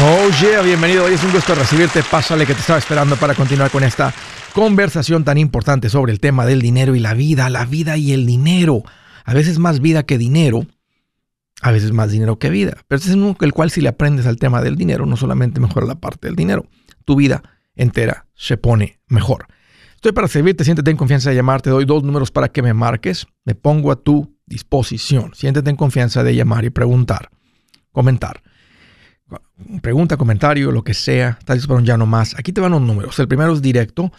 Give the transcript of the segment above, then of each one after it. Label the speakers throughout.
Speaker 1: Oh yeah, bienvenido. Hoy es un gusto recibirte. Pásale que te estaba esperando para continuar con esta conversación tan importante sobre el tema del dinero y la vida, la vida y el dinero. A veces más vida que dinero, a veces más dinero que vida. Pero este es el cual si le aprendes al tema del dinero, no solamente mejora la parte del dinero, tu vida entera se pone mejor. Estoy para servirte, siéntete en confianza de llamar, te doy dos números para que me marques, me pongo a tu disposición. Siéntete en confianza de llamar y preguntar, comentar pregunta, comentario, lo que sea, está un ya no más. Aquí te van los números. El primero es directo,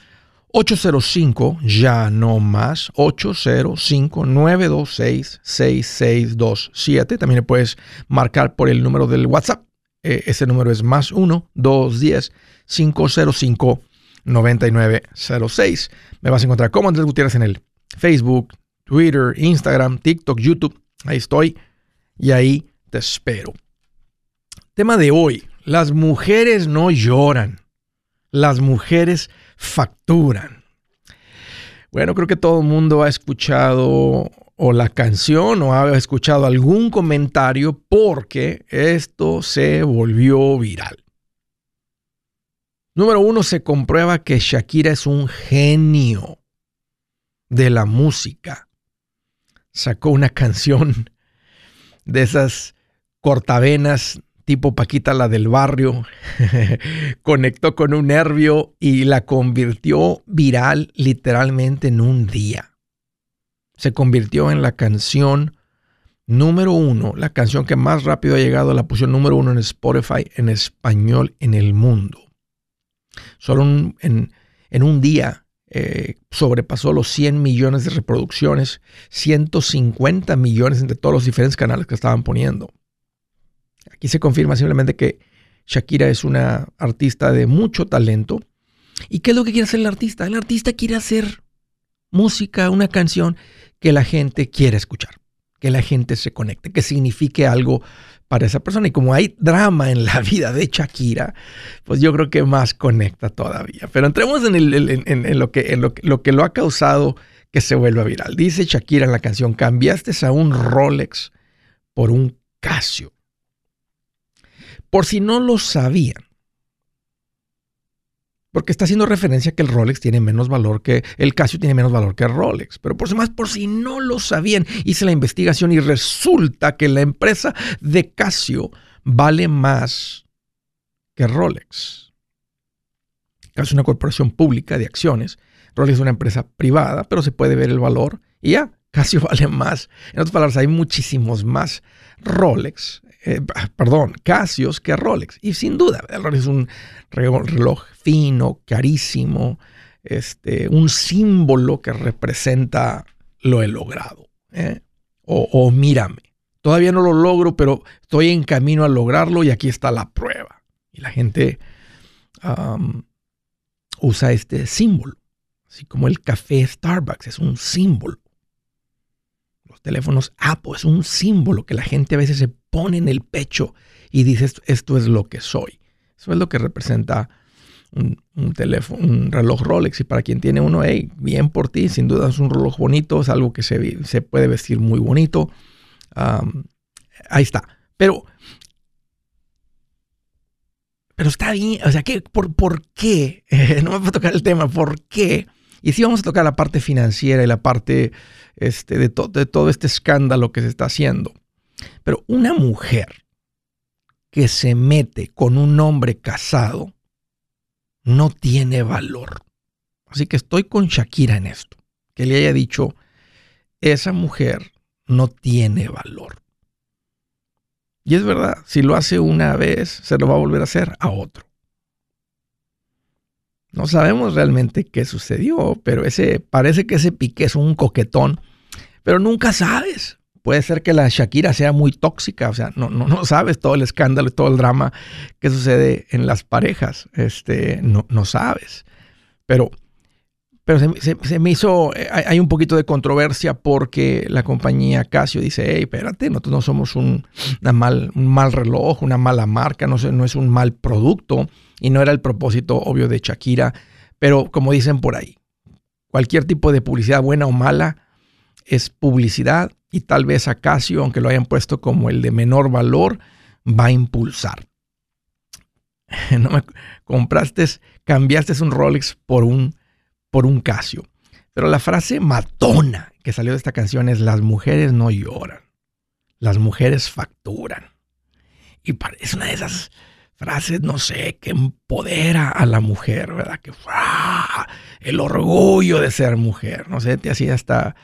Speaker 1: 805 ya no más, 805-926-6627. También le puedes marcar por el número del WhatsApp. Eh, ese número es más 1-210-505-9906. Me vas a encontrar como Andrés Gutiérrez en el Facebook, Twitter, Instagram, TikTok, YouTube. Ahí estoy y ahí te espero. Tema de hoy, las mujeres no lloran, las mujeres facturan. Bueno, creo que todo el mundo ha escuchado o la canción o ha escuchado algún comentario porque esto se volvió viral. Número uno, se comprueba que Shakira es un genio de la música. Sacó una canción de esas cortavenas tipo Paquita la del barrio, conectó con un nervio y la convirtió viral literalmente en un día. Se convirtió en la canción número uno, la canción que más rápido ha llegado a la posición número uno en Spotify en español en el mundo. Solo en, un día eh, sobrepasó los 100 millones de reproducciones, 150 millones entre todos los diferentes canales que estaban poniendo. Aquí se confirma simplemente que Shakira es una artista de mucho talento. ¿Y qué es lo que quiere hacer el artista? El artista quiere hacer música, una canción que la gente quiera escuchar, que la gente se conecte, que signifique algo para esa persona. Y como hay drama en la vida de Shakira, pues yo creo que más conecta todavía. Pero entremos en, lo, que, lo, lo que lo ha causado que se vuelva viral. Dice Shakira en la canción, cambiaste a un Rolex por un Casio. Por si no lo sabían. Porque está haciendo referencia que el Rolex tiene menos valor que el Casio tiene menos valor que el Rolex. Pero por más, por si no lo sabían, hice la investigación y resulta que la empresa de Casio vale más que Rolex. Casio es una corporación pública de acciones. Rolex es una empresa privada, pero se puede ver el valor y ya, Casio vale más. En otras palabras, hay muchísimos más Rolex eh, perdón, Casios que Rolex. Y sin duda, el Rolex es un reloj fino, carísimo, este, un símbolo que representa lo he logrado. ¿eh? O, mírame, todavía no lo logro, pero estoy en camino a lograrlo y aquí está la prueba. Y la gente usa este símbolo, así como el café Starbucks es un símbolo los teléfonos Apple es un símbolo que la gente a veces se pone en el pecho y dice esto, es lo que soy. Eso es lo que representa un, teléfono, un reloj Rolex. Y para quien tiene uno, hey, bien por ti, sin duda es un reloj bonito, es algo que se, se puede vestir muy bonito. ahí está. Pero, pero está bien, o sea, ¿qué, por, ¿por qué? no me va a tocar el tema, ¿por qué? Y sí vamos a tocar la parte financiera y la parte este, de, de todo este escándalo que se está haciendo. Pero una mujer que se mete con un hombre casado no tiene valor. Así que estoy con Shakira en esto. Que le haya dicho, esa mujer no tiene valor. Y es verdad, si lo hace una vez, se lo va a volver a hacer a otro. No sabemos realmente qué sucedió, pero ese parece que ese Piqué es un coquetón, pero nunca sabes. Puede ser que la Shakira sea muy tóxica, o sea, no, no, no sabes todo el escándalo y todo el drama que sucede en las parejas, este, no, no sabes. Pero, pero se, me hizo, eh, hay un poquito de controversia porque la compañía Casio dice, hey, espérate, nosotros no somos un, mal, un mal reloj, una mala marca, no, no es un mal producto y no era el propósito obvio de Shakira, pero como dicen por ahí, cualquier tipo de publicidad buena o mala es publicidad y tal vez Acacio, aunque lo hayan puesto como el de menor valor, va a impulsar. no me compraste, cambiaste un Rolex por un, por un Casio. Pero la frase matona que salió de esta canción es las mujeres no lloran, las mujeres facturan. Y es una de esas frases, no sé, que empodera a la mujer, ¿verdad? Que el orgullo de ser mujer, no sé, te hacía hasta,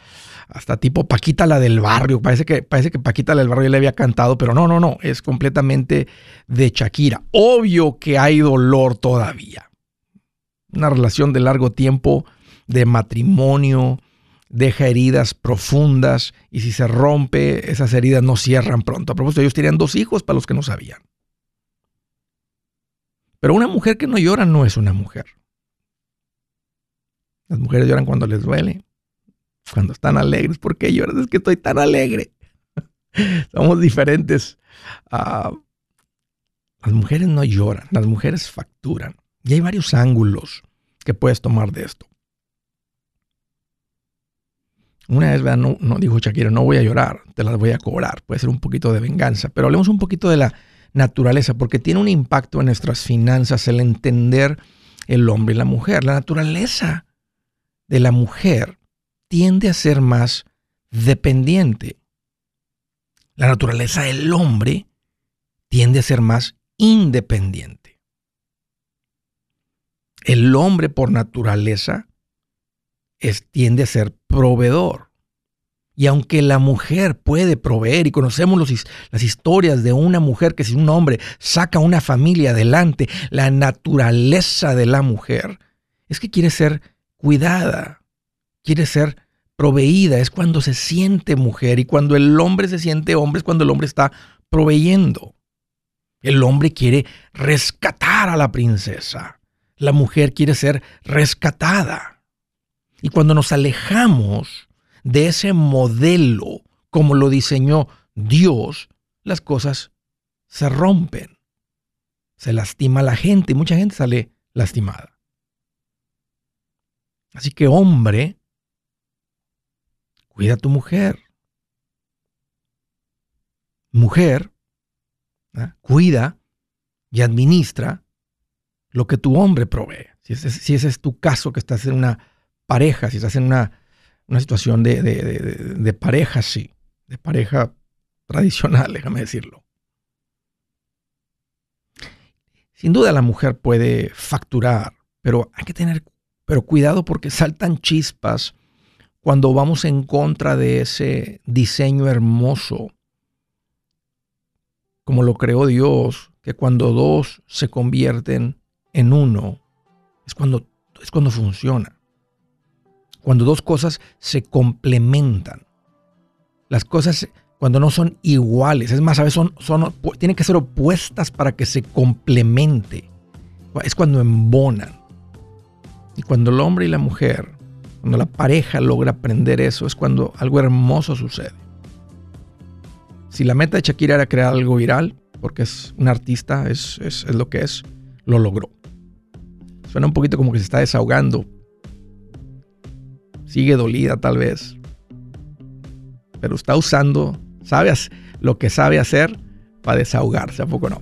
Speaker 1: hasta tipo Paquita la del barrio. Parece que, parece que Paquita la del barrio ya le había cantado, pero no, no, no, es completamente de Shakira. Obvio que hay dolor todavía. Una relación de largo tiempo, de matrimonio, deja heridas profundas y si se rompe, esas heridas no cierran pronto. A propósito, ellos tenían dos hijos para los que no sabían. Pero una mujer que no llora no es una mujer. Las mujeres lloran cuando les duele, cuando están alegres. ¿Por qué lloras? Es que estoy tan alegre. Somos diferentes. Ah, las mujeres no lloran, las mujeres facturan. Y hay varios ángulos que puedes tomar de esto. Una vez, no, no dijo Shakira, no voy a llorar, te las voy a cobrar. Puede ser un poquito de venganza, pero hablemos un poquito de la naturaleza, porque tiene un impacto en nuestras finanzas el entender el hombre y la mujer. La naturaleza de la mujer tiende a ser más dependiente. La naturaleza del hombre tiende a ser más independiente. El hombre por naturaleza es, tiende a ser proveedor. Y aunque la mujer puede proveer, y conocemos las historias de una mujer que si un hombre saca una familia adelante, la naturaleza de la mujer es que quiere ser cuidada, quiere ser proveída, es cuando se siente mujer y cuando el hombre se siente hombre es cuando el hombre está proveyendo. El hombre quiere rescatar a la princesa, la mujer quiere ser rescatada. Y cuando nos alejamos de ese modelo como lo diseñó Dios, las cosas se rompen. Se lastima la gente y mucha gente sale lastimada. Así que hombre, cuida a tu mujer. Mujer, ¿ah? cuida y administra lo que tu hombre provee. Si ese, es tu caso, que estás en una pareja, si estás en una una situación de, de, pareja, sí, de pareja tradicional, déjame decirlo. Sin duda la mujer puede facturar, pero hay que tener pero cuidado porque saltan chispas cuando vamos en contra de ese diseño hermoso, como lo creó Dios, que cuando dos se convierten en uno, es cuando, es cuando funciona cuando dos cosas se complementan. Las cosas cuando no son iguales, es más, a veces son, tienen que ser opuestas para que se complemente. Es cuando embonan. Y cuando el hombre y la mujer, cuando la pareja logra aprender eso, es cuando algo hermoso sucede. Si la meta de Shakira era crear algo viral, porque es un artista, es, es lo que es, lo logró. Suena un poquito como que se está desahogando, sigue dolida tal vez, pero está usando, sabes lo que sabe hacer para desahogarse, ¿a poco no?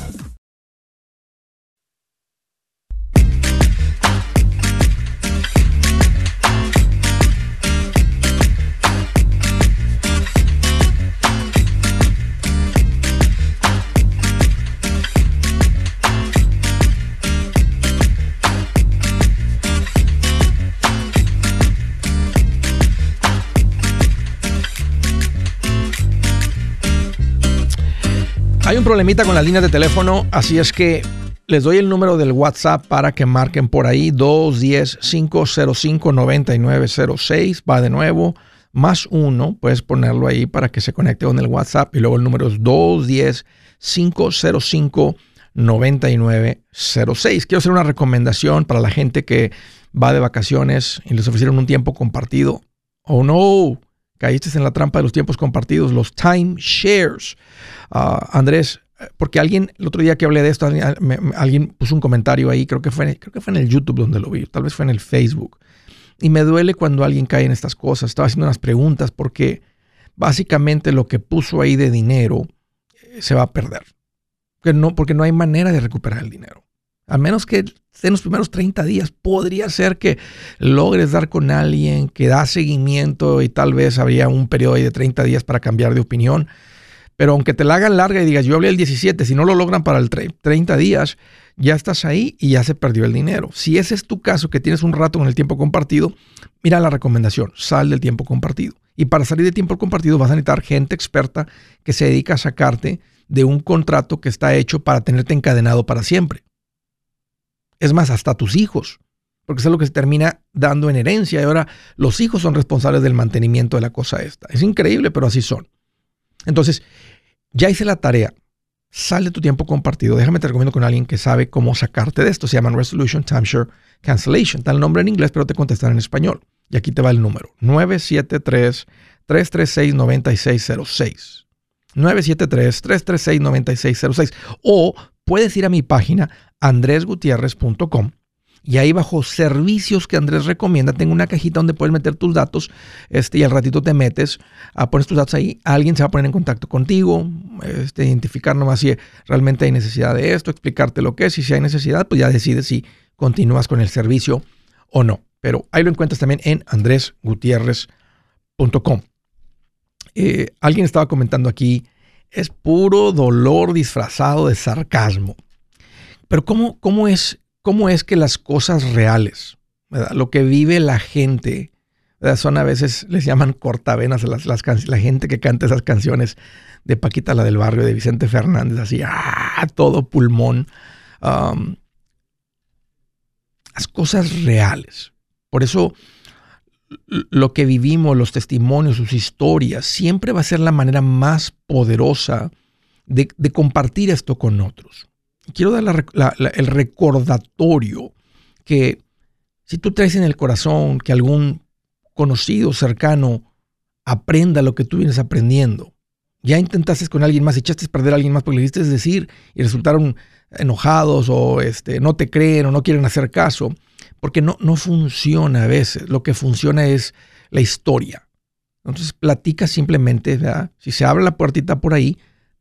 Speaker 1: Problemita con las líneas de teléfono, así es que les doy el número del WhatsApp para que marquen por ahí 210-505-9906. Va de nuevo, más uno, puedes ponerlo ahí para que se conecte con el WhatsApp y luego el número es 210-505-9906. Quiero hacer una recomendación para la gente que va de vacaciones y les ofrecieron un tiempo compartido. Oh no, caíste en la trampa de los tiempos compartidos, los timeshares. Uh, Andrés, porque alguien, el otro día que hablé de esto, alguien, puso un comentario ahí, creo que, fue, creo que fue en el YouTube donde lo vi, tal vez fue en el Facebook. Y me duele cuando alguien cae en estas cosas. Estaba haciendo unas preguntas porque básicamente lo que puso ahí de dinero eh, se va a perder. No, porque no hay manera de recuperar el dinero. A menos que en los primeros 30 días, podría ser que logres dar con alguien que da seguimiento y tal vez habría un periodo de 30 días para cambiar de opinión. Pero aunque te la hagan larga y digas, yo hablé el 17, si no lo logran para el 30 días, ya estás ahí y ya se perdió el dinero. Si ese es tu caso, que tienes un rato con el tiempo compartido, mira la recomendación, sal del tiempo compartido. Y para salir del tiempo compartido vas a necesitar gente experta que se dedica a sacarte de un contrato que está hecho para tenerte encadenado para siempre. Es más, hasta tus hijos, porque es lo que se termina dando en herencia y ahora los hijos son responsables del mantenimiento de la cosa esta. Es increíble, pero así son. Entonces, ya hice la tarea. Sal de tu tiempo compartido. Déjame te recomiendo con alguien que sabe cómo sacarte de esto. Se llama Resolution Timeshare Cancellation. Está el nombre en inglés, pero te contestarán en español. Y aquí te va el número. 973-336-9606. 973-336-9606. O puedes ir a mi página andresgutierrez.com y ahí bajo servicios que Andrés recomienda, tengo una cajita donde puedes meter tus datos este, y al ratito te metes, a ah, pones tus datos ahí, alguien se va a poner en contacto contigo, este, identificar nomás si realmente hay necesidad de esto, explicarte lo que es y si hay necesidad, pues ya decides si continúas con el servicio o no. Pero ahí lo encuentras también en andresgutierrez.com. Eh, alguien estaba comentando aquí, es puro dolor disfrazado de sarcasmo. Pero ¿cómo, cómo, es, cómo es que las cosas reales, lo que vive la gente, son a veces, les llaman cortavenas las, las la gente que canta esas canciones de Paquita, la del barrio, de Vicente Fernández, así, ¡ah! todo pulmón. Las cosas reales. Por eso lo que vivimos, los testimonios, sus historias, siempre va a ser la manera más poderosa de, compartir esto con otros. Quiero dar el recordatorio que si tú traes en el corazón que algún conocido cercano aprenda lo que tú vienes aprendiendo, ya intentaste con alguien más, echaste a perder a alguien más porque le diste decir y resultaron enojados o este, no te creen o no quieren hacer caso, porque no, no funciona a veces. Lo que funciona es la historia. Entonces platica simplemente, si se abre la puertita por ahí,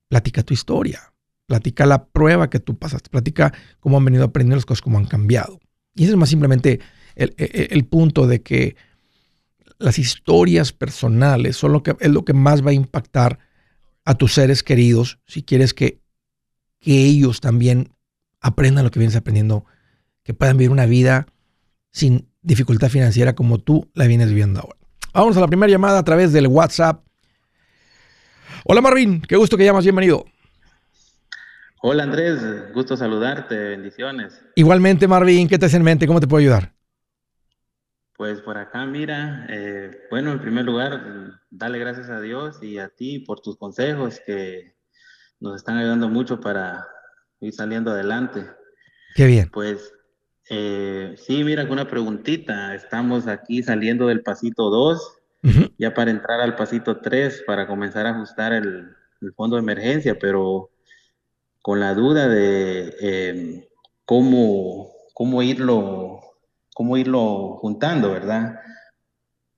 Speaker 1: platica tu historia. Platica la prueba que tú pasaste. Platica cómo han venido aprendiendo las cosas, cómo han cambiado. Y ese es más simplemente el, punto de que las historias personales son lo que, es lo que más va a impactar a tus seres queridos si quieres que, que ellos también aprendan lo que vienes aprendiendo que puedan vivir una vida sin dificultad financiera como tú la vienes viviendo ahora. Vamos a la primera llamada a través del WhatsApp. Hola Marvin, qué gusto que llamas, bienvenido.
Speaker 2: Hola Andrés, gusto saludarte, bendiciones.
Speaker 1: Igualmente Marvin, ¿qué te hace en mente? ¿Cómo te puedo ayudar?
Speaker 2: Pues por acá, mira, eh, bueno, en primer lugar, dale gracias a Dios y a ti por tus consejos que nos están ayudando mucho para ir saliendo adelante.
Speaker 1: Qué bien.
Speaker 2: Pues eh, sí, mira, con una preguntita. Estamos aquí saliendo del pasito 2, ya para entrar al pasito 3, para comenzar a ajustar el, fondo de emergencia, pero con la duda de em, cómo, cómo irlo cómo irlo juntando, ¿verdad?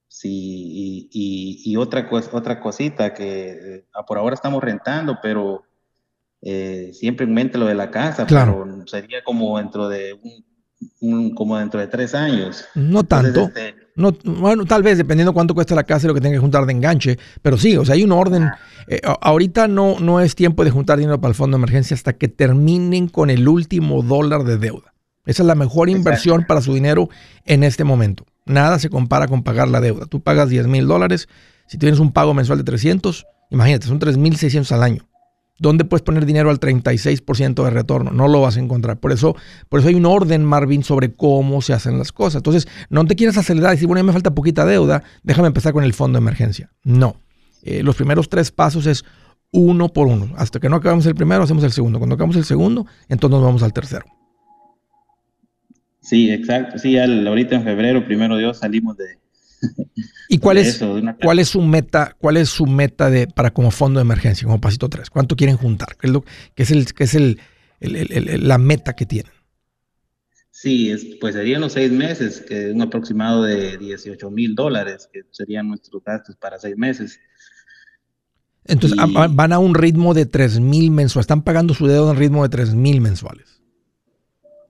Speaker 2: Sí, y, otra, otra cosita que eh, por ahora estamos rentando, pero eh, siempre en mente lo de la casa, claro. pero sería como dentro de un, como dentro de tres años.
Speaker 1: No tanto. Este, no, bueno, tal vez dependiendo cuánto cuesta la casa y lo que tenga que juntar de enganche, pero sí, o sea, hay un orden. Eh, ahorita no, no es tiempo de juntar dinero para el fondo de emergencia hasta que terminen con el último dólar de deuda. Esa es la mejor inversión para su dinero en este momento. Nada se compara con pagar la deuda. Tú pagas 10 mil dólares. Si tienes un pago mensual de 300, imagínate, son 3.600 al año. ¿Dónde puedes poner dinero al 36% de retorno? No lo vas a encontrar. Por eso, por eso hay un orden, Marvin, sobre cómo se hacen las cosas. Entonces, no te quieras acelerar y decir, bueno, ya me falta poquita deuda, déjame empezar con el fondo de emergencia. No. Eh, los primeros tres pasos es uno por uno. Hasta que no acabamos el primero, hacemos el segundo. Cuando acabamos el segundo, entonces nos vamos al tercero.
Speaker 2: Sí, exacto. Sí, ahorita en febrero, primero Dios, salimos de.
Speaker 1: ¿Y cuál es, cuál es su meta, cuál es su meta de, para como fondo de emergencia, como pasito 3? ¿Cuánto quieren juntar? ¿Qué es, lo, es, el, qué es el, la meta que tienen?
Speaker 2: Sí, es, pues serían los seis meses, que es un aproximado de 18 mil dólares, que serían nuestros gastos para seis meses.
Speaker 1: Entonces van a un ritmo de 3 mil mensuales, están pagando su deuda en ritmo de 3 mil mensuales.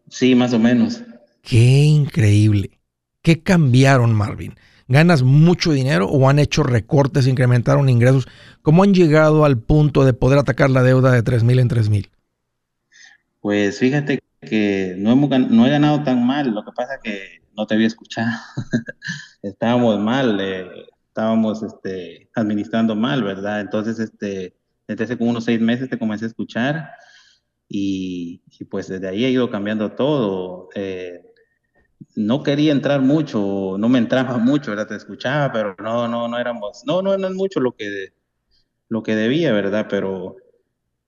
Speaker 2: Sí, más o menos.
Speaker 1: Qué increíble. ¿Qué cambiaron, Marvin? ¿Ganas mucho dinero o han hecho recortes, incrementaron ingresos? ¿Cómo han llegado al punto de poder atacar la deuda de 3 mil en 3 mil?
Speaker 2: Pues fíjate que no, hemos, no he ganado tan mal, lo que pasa que no te había escuchado. estábamos mal, eh, estábamos este, administrando mal, ¿verdad? Entonces, este, desde hace como unos seis meses te comencé a escuchar y, pues desde ahí he ido cambiando todo. Eh, no quería entrar mucho, no me entraba mucho, ¿verdad? Te escuchaba, pero no, no, no éramos, no, no, no es mucho lo que, lo que debía, ¿verdad? Pero,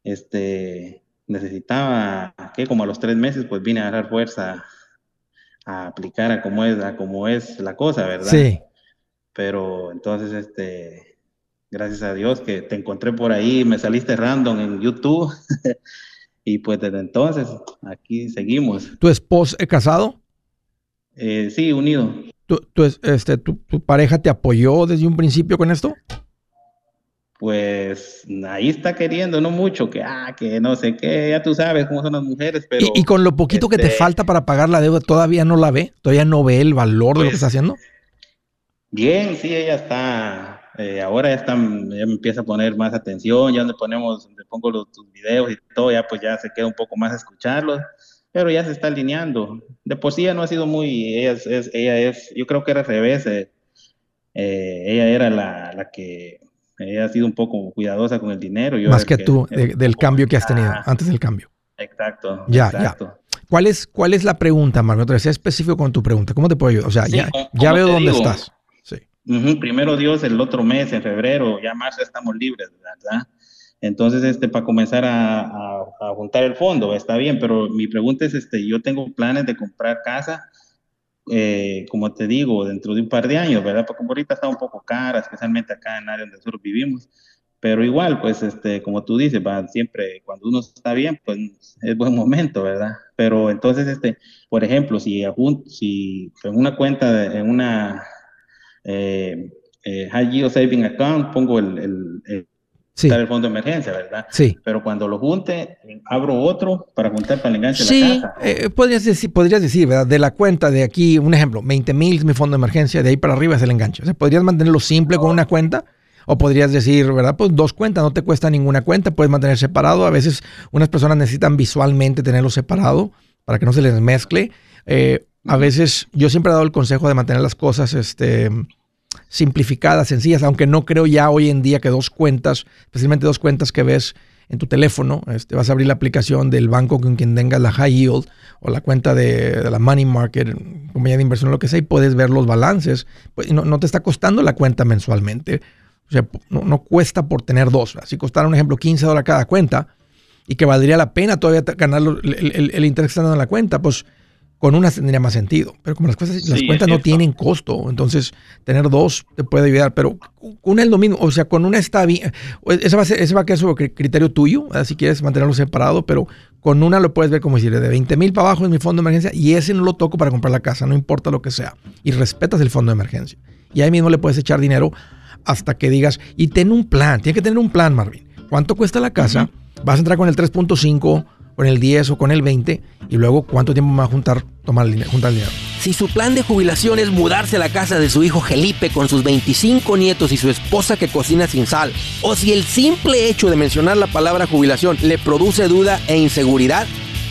Speaker 2: este, necesitaba, que como a los tres meses, pues vine a agarrar fuerza a aplicar a cómo es, a cómo es la cosa, ¿verdad?
Speaker 1: Sí.
Speaker 2: Pero entonces, este, gracias a Dios que te encontré por ahí, me saliste random en YouTube. y pues desde entonces aquí seguimos.
Speaker 1: ¿Tu esposo es casado?
Speaker 2: Eh, sí, unido.
Speaker 1: ¿Tu, este, tu, pareja te apoyó desde un principio con esto?
Speaker 2: Pues ahí está queriendo, no mucho, que ah, que no sé qué, ya tú sabes cómo son las mujeres, pero...
Speaker 1: ¿Y, con lo poquito que te este falta para pagar la deuda, todavía no la ve? ¿Todavía no ve el valor de lo que pues, está haciendo?
Speaker 2: Bien, sí, ella está, eh, ahora ya, está, me empieza a poner más atención, ya donde ponemos, donde pongo los, tus videos y todo, ya pues ya se queda un poco más a escucharlos pero ya se está alineando. De por sí no ha sido muy, ella es, ella es yo creo que era al revés, eh, ella era la, la, que, ella ha sido un poco cuidadosa con el dinero.
Speaker 1: Más que, tú, del cambio que has tenido, antes del cambio.
Speaker 2: Exacto.
Speaker 1: Ya, ya. ¿Cuál es, ¿Cuál es la pregunta, Marco? Sea específico con tu pregunta. ¿Cómo te puedo ayudar? O sea, ya, ya veo dónde estás. Sí.
Speaker 2: primero Dios, el otro mes, en febrero, ya marzo estamos libres, ¿verdad? Entonces, este, para comenzar a, juntar el fondo, está bien, pero mi pregunta es, este, yo tengo planes de comprar casa, eh, como te digo, dentro de un par de años, ¿verdad? Porque ahorita está un poco cara, especialmente acá en el área donde nosotros vivimos, pero igual, pues, este, como tú dices, va, siempre cuando uno está bien, pues es buen momento, ¿verdad? Pero entonces, este, por ejemplo, si, si en una cuenta, en una eh, eh, High Yield Saving Account, pongo el, el sí. el fondo de emergencia, ¿verdad?
Speaker 1: Sí.
Speaker 2: Pero cuando lo junte, abro otro para juntar para el enganche
Speaker 1: de
Speaker 2: la casa.
Speaker 1: Eh, podrías, decir, podrías decir, ¿verdad? De la cuenta de aquí, un ejemplo, 20 mil es mi fondo de emergencia, de ahí para arriba es el enganche. O sea, podrías mantenerlo simple con una cuenta. O podrías decir, ¿verdad? Pues dos cuentas, no te cuesta ninguna cuenta, puedes mantener separado. A veces unas personas necesitan visualmente tenerlo separado para que no se les mezcle. Eh, a veces yo siempre he dado el consejo de mantener las cosas este, simplificadas, sencillas, aunque no creo ya hoy en día que dos cuentas, especialmente dos cuentas que ves en tu teléfono, este, vas a abrir la aplicación del banco con quien tengas la high yield o la cuenta de, la money market, compañía de inversión, lo que sea, y puedes ver los balances. Pues, no, no te está costando la cuenta mensualmente. O sea, no, cuesta por tener dos. Si costara, un ejemplo, 15 dólares cada cuenta y que valdría la pena todavía ganar el, el, interés que están dando en la cuenta, pues con una tendría más sentido. Pero como las, cosas, las cuentas no tienen costo, entonces tener dos te puede ayudar. Pero una es lo mismo, o sea, con una está bien. Ese va a, ser, ese va a quedar sobre criterio tuyo, si quieres mantenerlo separado, pero con una lo puedes ver como decir, de 20 mil para abajo es mi fondo de emergencia y ese no lo toco para comprar la casa, no importa lo que sea. Y respetas el fondo de emergencia. Y ahí mismo le puedes echar dinero hasta que digas, y ten un plan, tiene que tener un plan, Marvin. ¿Cuánto cuesta la casa? Vas a entrar con el 3.5, con el 10 o con el 20, y luego cuánto tiempo a juntar, tomar juntar el dinero.
Speaker 3: Si su plan de jubilación es mudarse a la casa de su hijo Felipe con sus 25 nietos y su esposa que cocina sin sal, o si el simple hecho de mencionar la palabra jubilación le produce duda e inseguridad,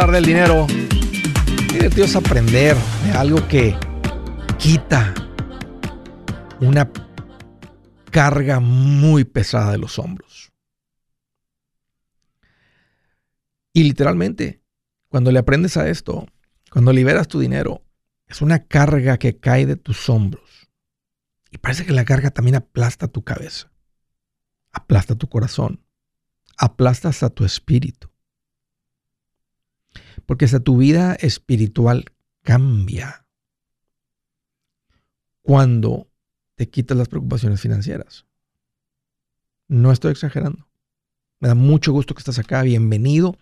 Speaker 1: Hablar del dinero. Qué divertido es aprender de algo que quita una carga muy pesada de los hombros. Y literalmente, cuando le aprendes a esto, cuando liberas tu dinero, es una carga que cae de tus hombros. Y parece que la carga también aplasta tu cabeza, aplasta tu corazón, aplasta hasta tu espíritu. Porque hasta tu vida espiritual cambia cuando te quitas las preocupaciones financieras. No estoy exagerando. Me da mucho gusto que estás acá. Bienvenido.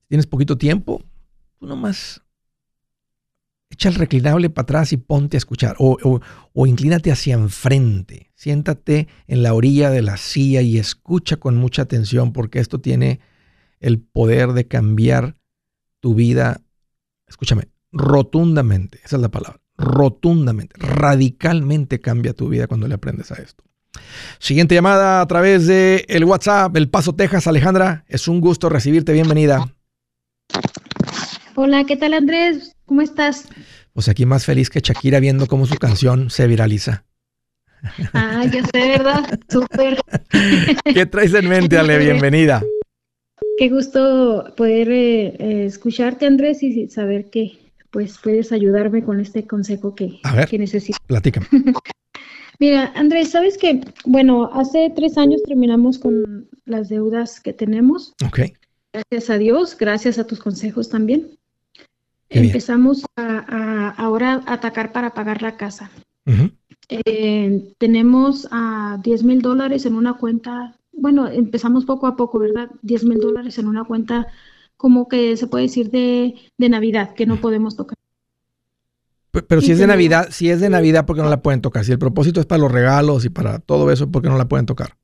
Speaker 1: Si tienes poquito tiempo, tú nomás echa el reclinable para atrás y ponte a escuchar. O, o, inclínate hacia enfrente. Siéntate en la orilla de la silla y escucha con mucha atención porque esto tiene el poder de cambiar tu vida, escúchame, rotundamente, esa es la palabra, rotundamente, radicalmente cambia tu vida cuando le aprendes a esto. Siguiente llamada a través de el WhatsApp, El Paso, Texas. Alejandra, es un gusto recibirte, bienvenida.
Speaker 4: Hola, ¿qué tal Andrés? ¿Cómo estás?
Speaker 1: Pues aquí más feliz que Shakira viendo cómo su canción se viraliza.
Speaker 4: Ah, ya sé, ¿verdad? Súper.
Speaker 1: ¿Qué traes en mente, Ale? Bienvenida.
Speaker 4: Qué gusto poder eh, eh, escucharte, Andrés, y saber que pues puedes ayudarme con este consejo que, que necesito.
Speaker 1: Platícame.
Speaker 4: Mira, Andrés, sabes que, bueno, hace tres años terminamos con las deudas que tenemos.
Speaker 1: Ok.
Speaker 4: Gracias a Dios, gracias a tus consejos también. Empezamos a, ahora a atacar para pagar la casa. Eh, tenemos a 10 mil dólares en una cuenta bueno, empezamos poco a poco, ¿verdad? 10 mil dólares en una cuenta como que se puede decir de, Navidad, que no podemos tocar.
Speaker 1: Pero, si es de Navidad, si es de Navidad, ¿por qué no la pueden tocar? Si el propósito es para los regalos y para todo eso, ¿por qué no la pueden tocar?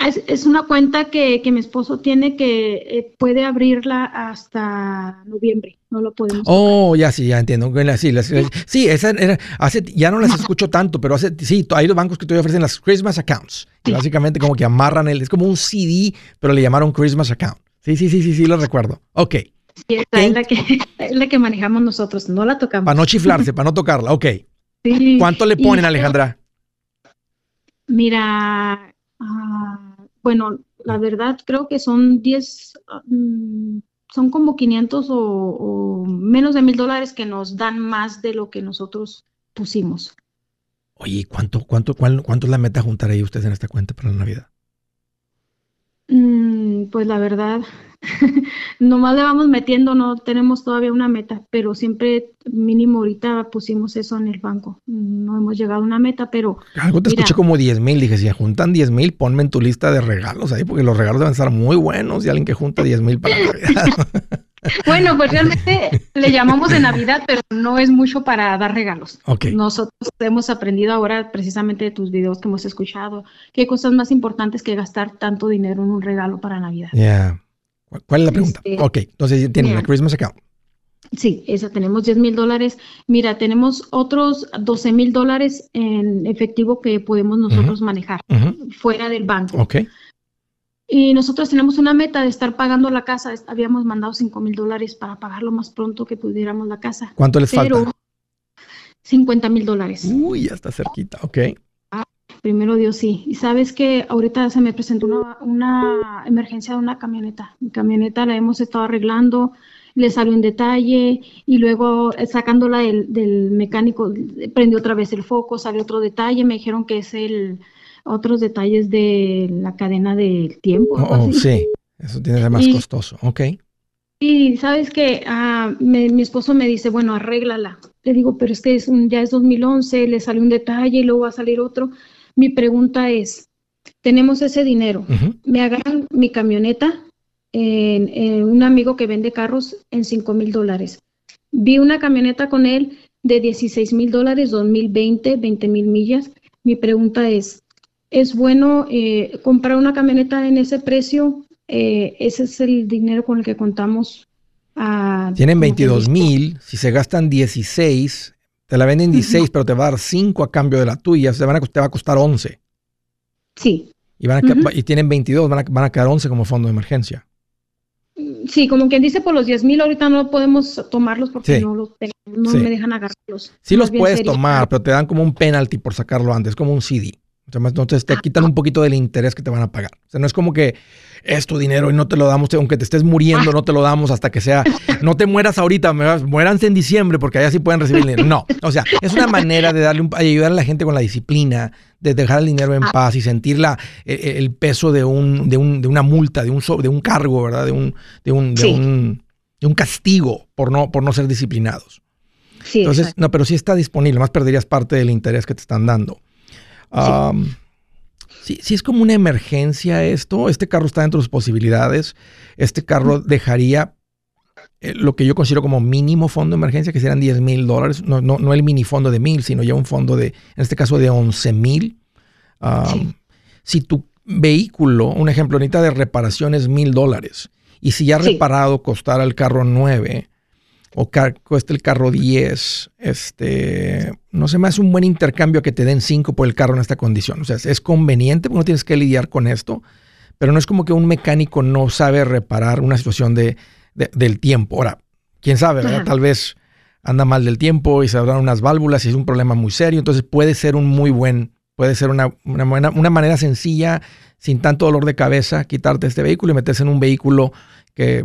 Speaker 4: Es, una cuenta que, mi esposo tiene que eh, puede abrirla hasta noviembre. No lo podemos.
Speaker 1: Oh, ya sí, ya entiendo. Sí, sí esa era, hace, ya no las escucho tanto, pero hace, sí, hay los bancos que todavía ofrecen las Christmas accounts. básicamente como que amarran el, es como un CD, pero le llamaron Christmas account. Sí, sí, sí, sí, sí, lo recuerdo. Ok.
Speaker 4: Sí, esa es la, que, es la que manejamos nosotros, no la tocamos.
Speaker 1: Para no chiflarse, para no tocarla, ok. Sí. ¿Cuánto le ponen, Alejandra?
Speaker 4: Mira, ah, bueno, La verdad, creo que son 10, mm, son como 500 o, menos de mil dólares que nos dan más de lo que nosotros pusimos.
Speaker 1: Oye, ¿cuánto, cuánto, cuánto es la meta juntar ahí ustedes en esta cuenta para la Navidad?
Speaker 4: Mm, pues la verdad, nomás le vamos metiendo, no tenemos todavía una meta, pero siempre mínimo ahorita pusimos eso en el banco. No hemos llegado a una meta, pero...
Speaker 1: Algo te escuché como 10 mil, dije, si juntan 10 mil, ponme en tu lista de regalos ahí, porque los regalos deben estar muy buenos y alguien que junta 10 mil para Navidad.
Speaker 4: Bueno, pues realmente le llamamos de Navidad, pero no es mucho para dar regalos. Nosotros hemos aprendido ahora precisamente de tus videos que hemos escuchado, que hay cosas más importantes que gastar tanto dinero en un regalo para Navidad.
Speaker 1: Ya. ¿Cuál es la pregunta? Este, ok, entonces tienen la Christmas account.
Speaker 4: Sí, esa tenemos 10 mil dólares. Mira, tenemos otros 12 mil dólares en efectivo que podemos nosotros manejar fuera del banco.
Speaker 1: Ok.
Speaker 4: Y nosotros tenemos una meta de estar pagando la casa. Habíamos mandado 5 mil dólares para pagar lo más pronto que pudiéramos la casa.
Speaker 1: ¿Cuánto les falta?
Speaker 4: 50 mil dólares.
Speaker 1: Uy, ya está cerquita, ok.
Speaker 4: Ah, primero Dios, sí. Y sabes que ahorita se me presentó una, emergencia de una camioneta. Mi camioneta la hemos estado arreglando, le salió en detalle y luego eh, sacándola del, del mecánico, prendió otra vez el foco, salió otro detalle. Me dijeron que es el otros detalles de la cadena del tiempo.
Speaker 1: Oh, sí, eso tiene que ser más costoso, ok.
Speaker 4: Y sabes que ah, mi esposo me dice, bueno, arréglala. Le digo, pero es que es ya es 2011, le sale un detalle y luego va a salir otro. Mi pregunta es, tenemos ese dinero, me agarran mi camioneta en, un amigo que vende carros en 5 mil dólares. Vi una camioneta con él de 16 mil dólares, 2020, 20 mil millas. Mi pregunta es, es bueno eh, comprar una camioneta en ese precio. Eh, ese es el dinero con el que contamos.
Speaker 1: Tienen 22 mil, si se gastan 16, te la venden 16, pero te va a dar 5 a cambio de la tuya, se van a, te va a costar 11.
Speaker 4: Sí.
Speaker 1: Y, van y tienen 22, van a, van a quedar 11 como fondo de emergencia.
Speaker 4: Sí, como quien dice, por los 10 mil ahorita no podemos tomarlos porque no, los no me dejan agarrarlos.
Speaker 1: Sí los puedes tomar, pero te dan como un penalty por sacarlo antes, como un CD. Entonces te quitan un poquito del interés que te van a pagar. O sea, no es como que es tu dinero y no te lo damos, aunque te estés muriendo, no te lo damos hasta que sea, no te mueras ahorita, muéranse en diciembre porque allá sí pueden recibir dinero. No, o sea, es una manera de darle un, ayudar a la gente con la disciplina, de dejar el dinero en paz y sentir la, e, e, el, peso de, un, de, un, de una multa, de un, de un cargo, ¿verdad? De un, de un, de un, de un castigo por no, por no ser disciplinados. Sí, Entonces, no, pero sí está disponible, más perderías parte del interés que te están dando si, es como una emergencia esto, este carro está dentro de sus posibilidades, este carro dejaría eh, lo que yo considero como mínimo fondo de emergencia, que serían 10 mil dólares, no, no, el mini fondo de mil, sino ya un fondo de, en este caso, de 11 mil. Si tu vehículo, un ejemplo, necesita de reparación es mil dólares, y si ya reparado costara el carro 9, o cuesta el carro 10, este, no se me hace un buen intercambio que te den 5 por el carro en esta condición. O sea, es conveniente porque no tienes que lidiar con esto, pero no es como que un mecánico no sabe reparar una situación de, del tiempo. Ahora, quién sabe, ¿verdad? Tal vez anda mal del tiempo y se abran unas válvulas y es un problema muy serio. Entonces puede ser un muy buen, puede ser una, una, una manera sencilla, sin tanto dolor de cabeza, quitarte este vehículo y meterse en un vehículo que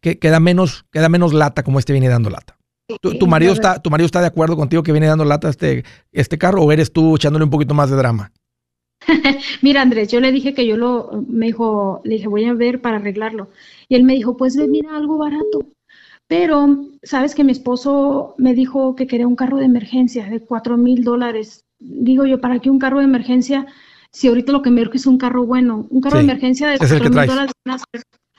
Speaker 1: que queda menos, queda menos lata como este viene dando lata. ¿Tu, marido está, ¿Tu marido está de acuerdo contigo que viene dando lata este, este carro o eres tú echándole un poquito más de drama?
Speaker 4: Mira, Andrés, yo le dije que yo lo, me dijo, le dije, voy a ver para arreglarlo. Y él me dijo, pues mira, algo barato. Pero, sabes que mi esposo me dijo que quería un carro de emergencia de cuatro mil dólares. Digo yo, ¿para qué un carro de emergencia? Si ahorita lo que me urge es un carro bueno, un carro de emergencia de cuatro mil dólares.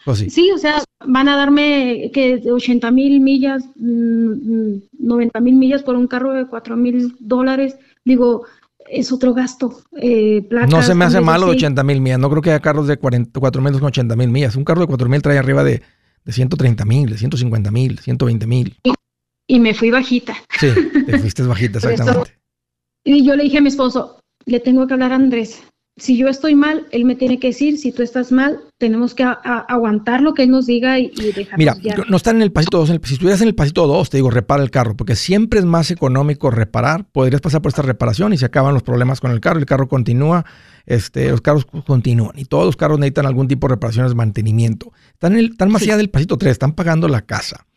Speaker 1: Oh,
Speaker 4: sí. o sea, van a darme que 80 mil millas, 90 mm, mil millas por un carro de 4 mil dólares. Digo, es otro gasto. Eh,
Speaker 1: no se me hace malo de 80 mil millas. No creo que haya carros de 44 mil con 80 mil millas. Un carro de 4 mil trae arriba de, de 130 mil, de 150 mil, 120 mil.
Speaker 4: Y, me fui bajita.
Speaker 1: Sí, te fuiste bajita, exactamente.
Speaker 4: y yo le dije a mi esposo, le tengo que hablar a Andrés si yo estoy mal, él me tiene que decir, si tú estás mal, tenemos que aguantar lo que él nos diga y, y dejarnos
Speaker 1: Mira, no están en el pasito 2, si estuvieras en el pasito 2, te digo, repara el carro, porque siempre es más económico reparar, podrías pasar por esta reparación y se acaban los problemas con el carro, el carro continúa, este, los carros continúan y todos los carros necesitan algún tipo de reparaciones, mantenimiento. Están, en el, están más allá del pasito 3, están pagando la casa.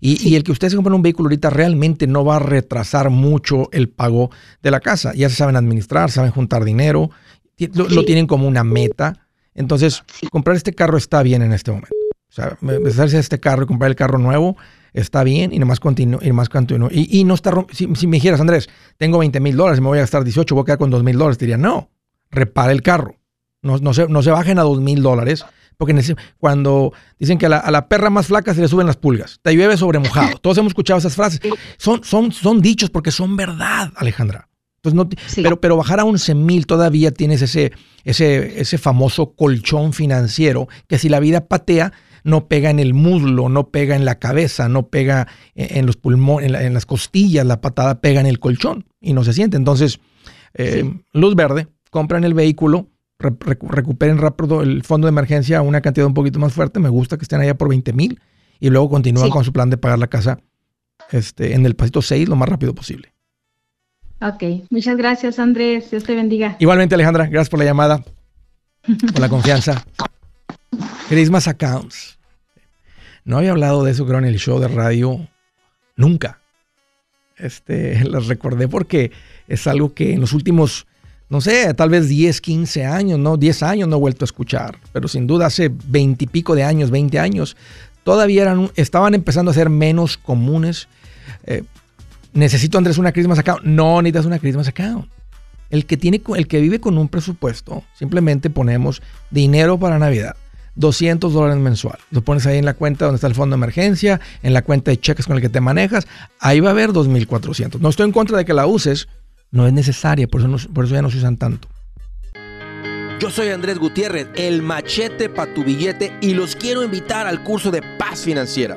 Speaker 1: Y, y, el que ustedes compren un vehículo ahorita realmente no va a retrasar mucho el pago de la casa. Ya se saben administrar, saben juntar dinero, lo, tienen como una meta. Entonces, comprar este carro está bien en este momento. O sea, empezarse a este carro y comprar el carro nuevo está bien y nomás continúo. Y, nomás continúo. Y, y no está si, si, me dijeras, Andrés, tengo 20 mil dólares y me voy a gastar 18, voy a quedar con 2 mil dólares, diría, no, repara el carro. No, no, se, no se bajen a 2 mil dólares. Porque cuando dicen que a la, a la, perra más flaca se le suben las pulgas, te llueve sobre mojado. Todos hemos escuchado esas frases. Son, son, son dichos porque son verdad, Alejandra. Pues no, pero, pero bajar a 11 mil todavía tienes ese, ese, ese famoso colchón financiero que si la vida patea, no pega en el muslo, no pega en la cabeza, no pega en los pulmones, en, las costillas, la patada pega en el colchón y no se siente. Entonces, eh, luz verde, compran el vehículo, recuperen rápido el fondo de emergencia a una cantidad un poquito más fuerte. Me gusta que estén allá por 20 mil y luego continúan con su plan de pagar la casa este, en el pasito 6 lo más rápido posible.
Speaker 4: Ok, muchas gracias Andrés, Dios te bendiga.
Speaker 1: Igualmente Alejandra, gracias por la llamada, por la confianza. Christmas Accounts. No había hablado de eso creo en el show de radio nunca. Este, las recordé porque es algo que en los últimos, no sé, tal vez 10, 15 años, no, 10 años no he vuelto a escuchar, pero sin duda hace 20 y pico de años, 20 años, todavía eran, estaban empezando a ser menos comunes. Eh, necesito Andrés una Christmas account. No necesitas una Christmas account. El que, tiene, el que vive con un presupuesto, simplemente ponemos dinero para Navidad. 200 dólares mensual. Lo pones ahí en la cuenta donde está el fondo de emergencia, en la cuenta de cheques con el que te manejas. Ahí va a haber 2.400. No estoy en contra de que la uses. No es necesaria, por eso, por eso ya no se usan tanto.
Speaker 3: Yo soy Andrés Gutiérrez, el machete para tu billete y los quiero invitar al curso de paz financiera.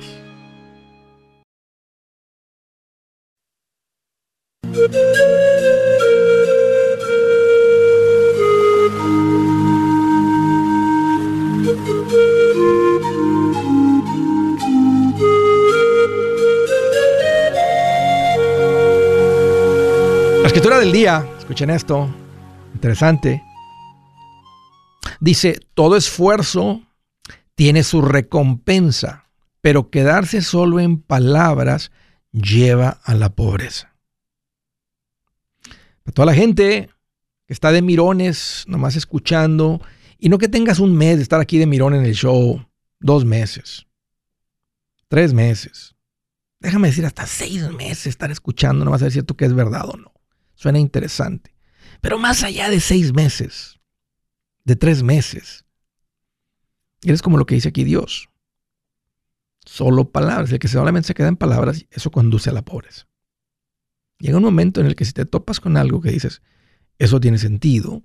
Speaker 1: Del día, escuchen esto, interesante. Dice, todo esfuerzo tiene su recompensa, pero quedarse solo en palabras lleva a la pobreza. Para toda la gente que está de mirones, nomás escuchando, y no que tengas un mes de estar aquí de mirón en el show, dos meses, tres meses, déjame decir, hasta seis meses estar escuchando, no vas a ver si esto que es verdad o no. Suena interesante. Pero más allá de seis meses, de tres meses, eres como lo que dice aquí Dios. Solo palabras. El que solamente se queda en palabras, eso conduce a la pobreza. Llega un momento en el que si te topas con algo que dices, eso tiene sentido,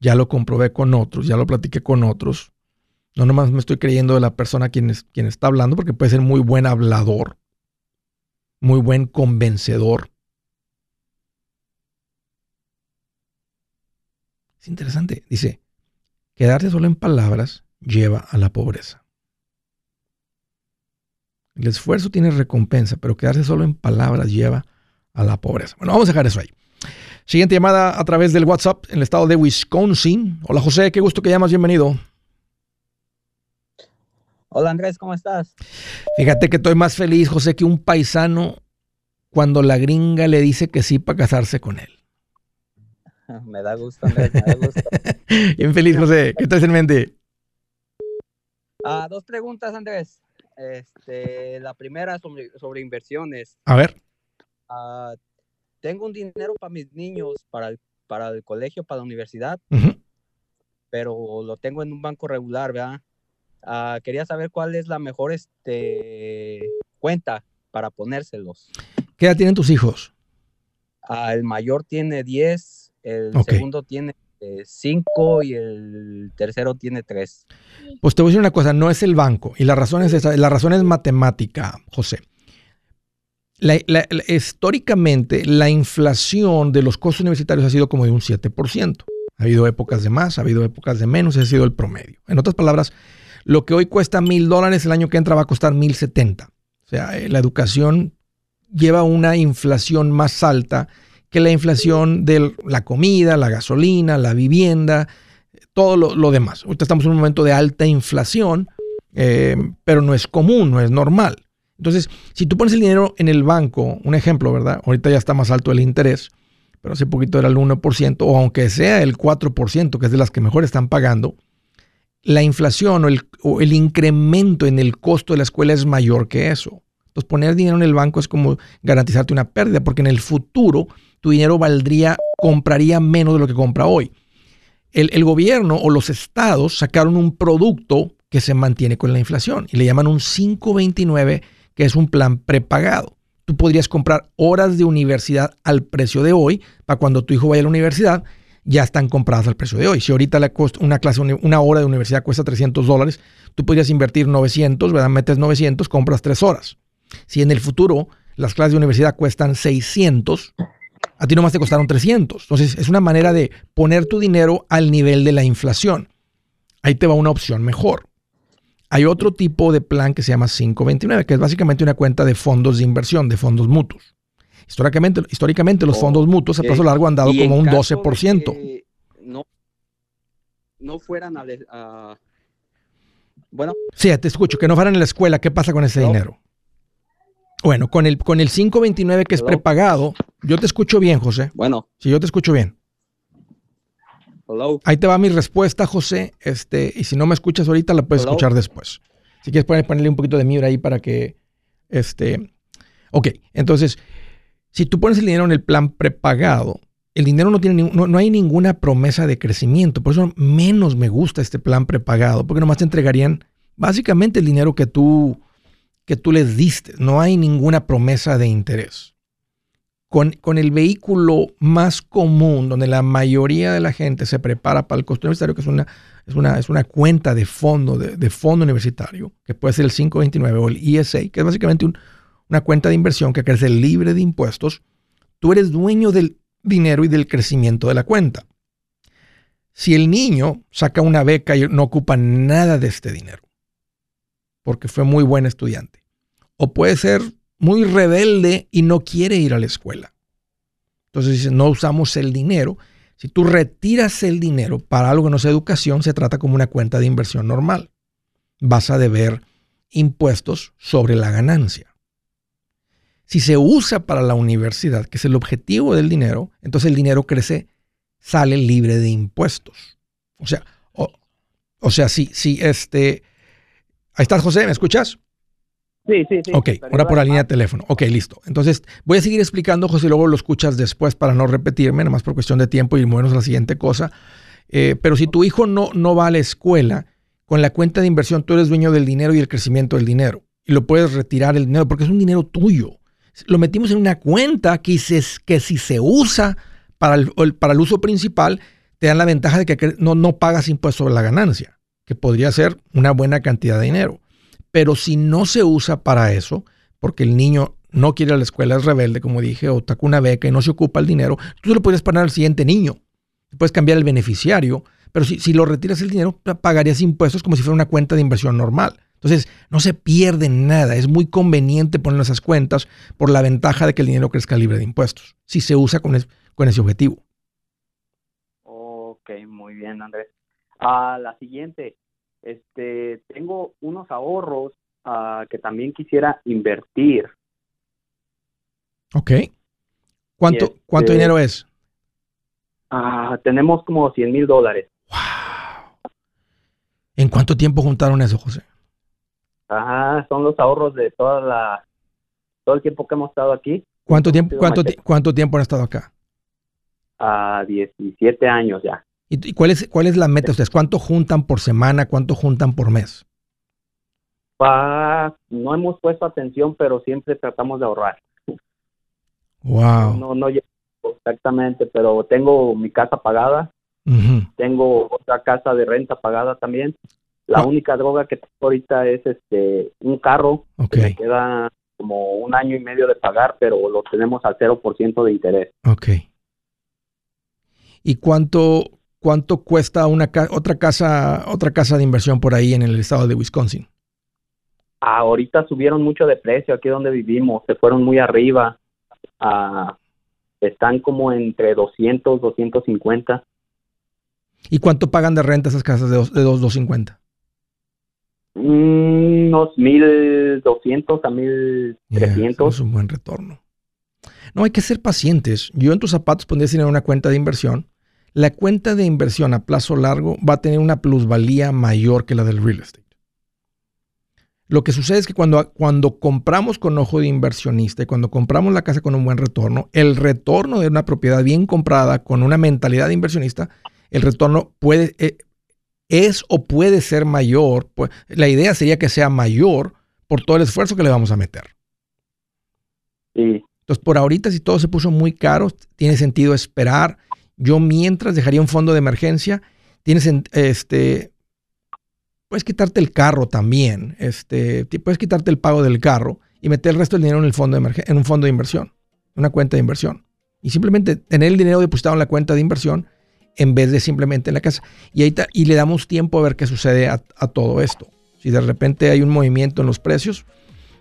Speaker 1: ya lo comprobé con otros, ya lo platiqué con otros, no nomás me estoy creyendo de la persona quien, quien está hablando, porque puede ser muy buen hablador, muy buen convencedor, interesante. Dice, quedarse solo en palabras lleva a la pobreza. El esfuerzo tiene recompensa, pero quedarse solo en palabras lleva a la pobreza. Bueno, vamos a dejar eso ahí. Siguiente llamada a través del WhatsApp en el estado de Wisconsin. Hola José, qué gusto que llamas, bienvenido.
Speaker 5: Hola Andrés, ¿cómo estás?
Speaker 1: Fíjate que estoy más feliz, José, que un paisano cuando la gringa le dice que sí para casarse con él?
Speaker 5: Me da gusto, Andrés, me da gusto.
Speaker 1: Bien feliz, José. ¿Qué traes en mente?
Speaker 5: Ah, dos preguntas, Andrés. Este, la primera sobre, sobre inversiones.
Speaker 1: A ver.
Speaker 5: Ah, tengo un dinero para mis niños, para el, para el colegio, para la universidad, pero lo tengo en un banco regular, ¿verdad? Ah, quería saber cuál es la mejor este, cuenta para ponérselos.
Speaker 1: ¿Qué edad tienen tus hijos?
Speaker 5: Ah, el mayor tiene 10, el segundo tiene 5 y el tercero tiene 3.
Speaker 1: Pues te voy a decir una cosa, no es el banco y la razón es esa, la razón es matemática, José. históricamente, la inflación de los costos universitarios ha sido como de un 7%. Ha habido épocas de más, ha habido épocas de menos, ese ha sido el promedio. En otras palabras, lo que hoy cuesta mil dólares, el año que entra va a costar mil setenta. O sea, eh, la educación lleva una inflación más alta que la inflación de la comida, la gasolina, la vivienda, todo lo, demás. Ahorita estamos en un momento de alta inflación, eh, pero no es común, no es normal. Entonces, si tú pones el dinero en el banco, un ejemplo, ¿verdad? Ahorita ya está más alto el interés, pero hace poquito era el 1%, o aunque sea el 4%, que es de las que mejor están pagando, la inflación o el, o el incremento en el costo de la escuela es mayor que eso. Entonces, poner dinero en el banco es como garantizarte una pérdida, porque en el futuro tu dinero valdría, compraría menos de lo que compra hoy. El, gobierno o los estados sacaron un producto que se mantiene con la inflación y le llaman un 529, que es un plan prepagado. Tú podrías comprar horas de universidad al precio de hoy, para cuando tu hijo vaya a la universidad, ya están compradas al precio de hoy. Si ahorita una clase, una hora de universidad cuesta 300 dólares, tú podrías invertir 900, ¿verdad? Metes 900, compras 3 horas. Si en el futuro las clases de universidad cuestan 600, a ti nomás te costaron 300. Entonces es una manera de poner tu dinero al nivel de la inflación. Ahí te va una opción mejor. Hay otro tipo de plan que se llama 529, que es básicamente una cuenta de fondos de inversión, de fondos mutuos. Históricamente, históricamente los fondos mutuos a plazo largo han dado como un 12%.
Speaker 5: no, no fueran a, Bueno.
Speaker 1: Sí, te escucho, que no fueran a la escuela, ¿qué pasa con ese dinero? Bueno, con el, con el 529 que es prepagado, yo te escucho bien, José.
Speaker 5: Bueno.
Speaker 1: Sí, yo te escucho bien.
Speaker 5: Hello.
Speaker 1: Ahí te va mi respuesta, José. Este, y si no me escuchas ahorita, la puedes escuchar después. Si quieres ponerle un poquito de mute ahí para que. Este. Ok, entonces, si tú pones el dinero en el plan prepagado, el dinero no tiene no, no hay ninguna promesa de crecimiento. Por eso menos me gusta este plan prepagado, porque nomás te entregarían básicamente el dinero que tú que tú les diste. No hay ninguna promesa de interés. Con, con, el vehículo más común, donde la mayoría de la gente se prepara para el costo universitario, que es una, es una, es una cuenta de fondo, de, fondo universitario, que puede ser el 529 o el ESA, que es básicamente una cuenta de inversión que crece libre de impuestos, tú eres dueño del dinero y del crecimiento de la cuenta. Si el niño saca una beca y no ocupa nada de este dinero, porque fue muy buen estudiante. O puede ser muy rebelde y no quiere ir a la escuela. Entonces no usamos el dinero. Si tú retiras el dinero para algo que no sea educación, se trata como una cuenta de inversión normal. Vas a deber impuestos sobre la ganancia. Si se usa para la universidad, que es el objetivo del dinero, entonces el dinero crece, sale libre de impuestos. O sea, o, sea, si, si este, Ahí estás, José, ¿me escuchas?
Speaker 5: Sí, sí, sí.
Speaker 1: Ok, ahora por la línea de teléfono. Ok, listo. Entonces, voy a seguir explicando, José, y luego lo escuchas después para no repetirme, nada más por cuestión de tiempo y movernos a la siguiente cosa. Eh, pero si tu hijo no, no va a la escuela, con la cuenta de inversión tú eres dueño del dinero y el crecimiento del dinero. Y lo puedes retirar el dinero porque es un dinero tuyo. Lo metimos en una cuenta que, que si se usa para el, para el uso principal, te dan la ventaja de que no, no pagas impuestos sobre la ganancia que podría ser una buena cantidad de dinero. Pero si no se usa para eso, porque el niño no quiere ir a la escuela, es rebelde, como dije, o taca una beca y no se ocupa el dinero, tú lo puedes poner al siguiente niño. Puedes cambiar el beneficiario, pero si, si lo retiras el dinero, pagarías impuestos como si fuera una cuenta de inversión normal. Entonces, no se pierde nada. Es muy conveniente poner esas cuentas por la ventaja de que el dinero crezca libre de impuestos, si se usa con, con ese objetivo.
Speaker 5: Ok, muy bien, Andrés. A la siguiente, este, tengo unos ahorros ah, que también quisiera invertir.
Speaker 1: Ok. ¿Cuánto, ¿cuánto este dinero es?
Speaker 5: Ah, tenemos como 100 mil dólares.
Speaker 1: Wow. ¿En cuánto tiempo juntaron eso, José?
Speaker 5: Ajá, son los ahorros de toda la, todo el tiempo que hemos estado aquí.
Speaker 1: ¿Cuánto tiempo, cuánto, cuánto tiempo han estado acá?
Speaker 5: A 17 años ya.
Speaker 1: ¿Y, cuál, es, cuál es la meta ustedes? ¿Cuánto juntan por semana? ¿Cuánto juntan por mes?
Speaker 5: no hemos puesto atención, pero siempre tratamos de ahorrar.
Speaker 1: Wow.
Speaker 5: No, no, exactamente, pero tengo mi casa pagada, tengo otra casa de renta pagada también. La ah. única droga que tengo ahorita es este un carro que me queda como un año y medio de pagar, pero lo tenemos al 0% de interés.
Speaker 1: Ok. ¿Y cuánto, cuánto cuesta una otra casa otra casa de inversión por ahí en el estado de Wisconsin?
Speaker 5: Ahorita subieron mucho de precio aquí donde vivimos, se fueron muy arriba. Ah, están como entre 200, 250.
Speaker 1: ¿Y cuánto pagan de renta esas casas de, de 2, 250?
Speaker 5: Mm, unos 1200 a 1300.
Speaker 1: es un buen retorno. No, hay que ser pacientes. Yo en tus zapatos pondría dinero en una cuenta de inversión. La cuenta de inversión a plazo largo va a tener una plusvalía mayor que la del real estate. Lo que sucede es que cuando, cuando compramos con ojo de inversionista y cuando compramos la casa con un buen retorno, el retorno de una propiedad bien comprada con una mentalidad de inversionista, el retorno puede, eh, es o puede ser mayor. Pues, la idea sería que sea mayor por todo el esfuerzo que le vamos a meter.
Speaker 5: Sí.
Speaker 1: Entonces, por ahorita, si todo se puso muy caro, tiene sentido esperar. Yo mientras dejaría un fondo de emergencia. Tienes, este, puedes quitarte el carro también. Este, puedes quitarte el pago del carro y meter el resto del dinero en, el fondo de en un fondo de inversión, una cuenta de inversión. Y simplemente tener el dinero depositado en la cuenta de inversión en vez de simplemente en la casa. Y, ahí y le damos tiempo a ver qué sucede a, todo esto. Si de repente hay un movimiento en los precios,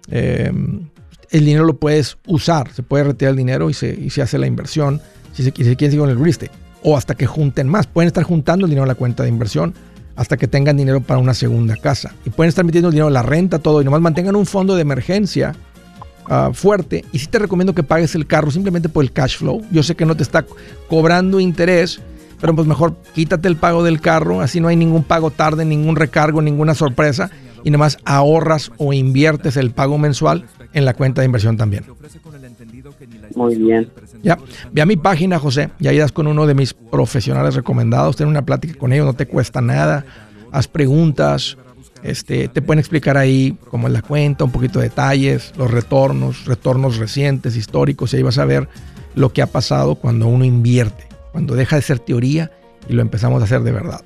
Speaker 1: em, el dinero lo puedes usar, se puede retirar el dinero y se, se hace la inversión, si se, quieren seguir con el real. O hasta que junten más. Pueden estar juntando el dinero en la cuenta de inversión hasta que tengan dinero para una segunda casa. Y pueden estar metiendo el dinero la renta, todo, y nomás mantengan un fondo de emergencia ah, fuerte. Y sí te recomiendo que pagues el carro simplemente por el cash flow. Yo sé que no te está cobrando interés, pero pues mejor quítate el pago del carro, así no hay ningún pago tarde, ningún recargo, ninguna sorpresa y nomás ahorras o inviertes el pago mensual en la cuenta de inversión también.
Speaker 5: Muy bien.
Speaker 1: Ya, ve a mi página, José, y ahí das con uno de mis profesionales recomendados, ten una plática con ellos, no te cuesta nada, haz preguntas, este, te pueden explicar ahí cómo es la cuenta, un poquito de detalles, los retornos, retornos recientes, históricos, y ahí vas a ver lo que ha pasado cuando uno invierte cuando deja de ser teoría y lo empezamos a hacer de verdad.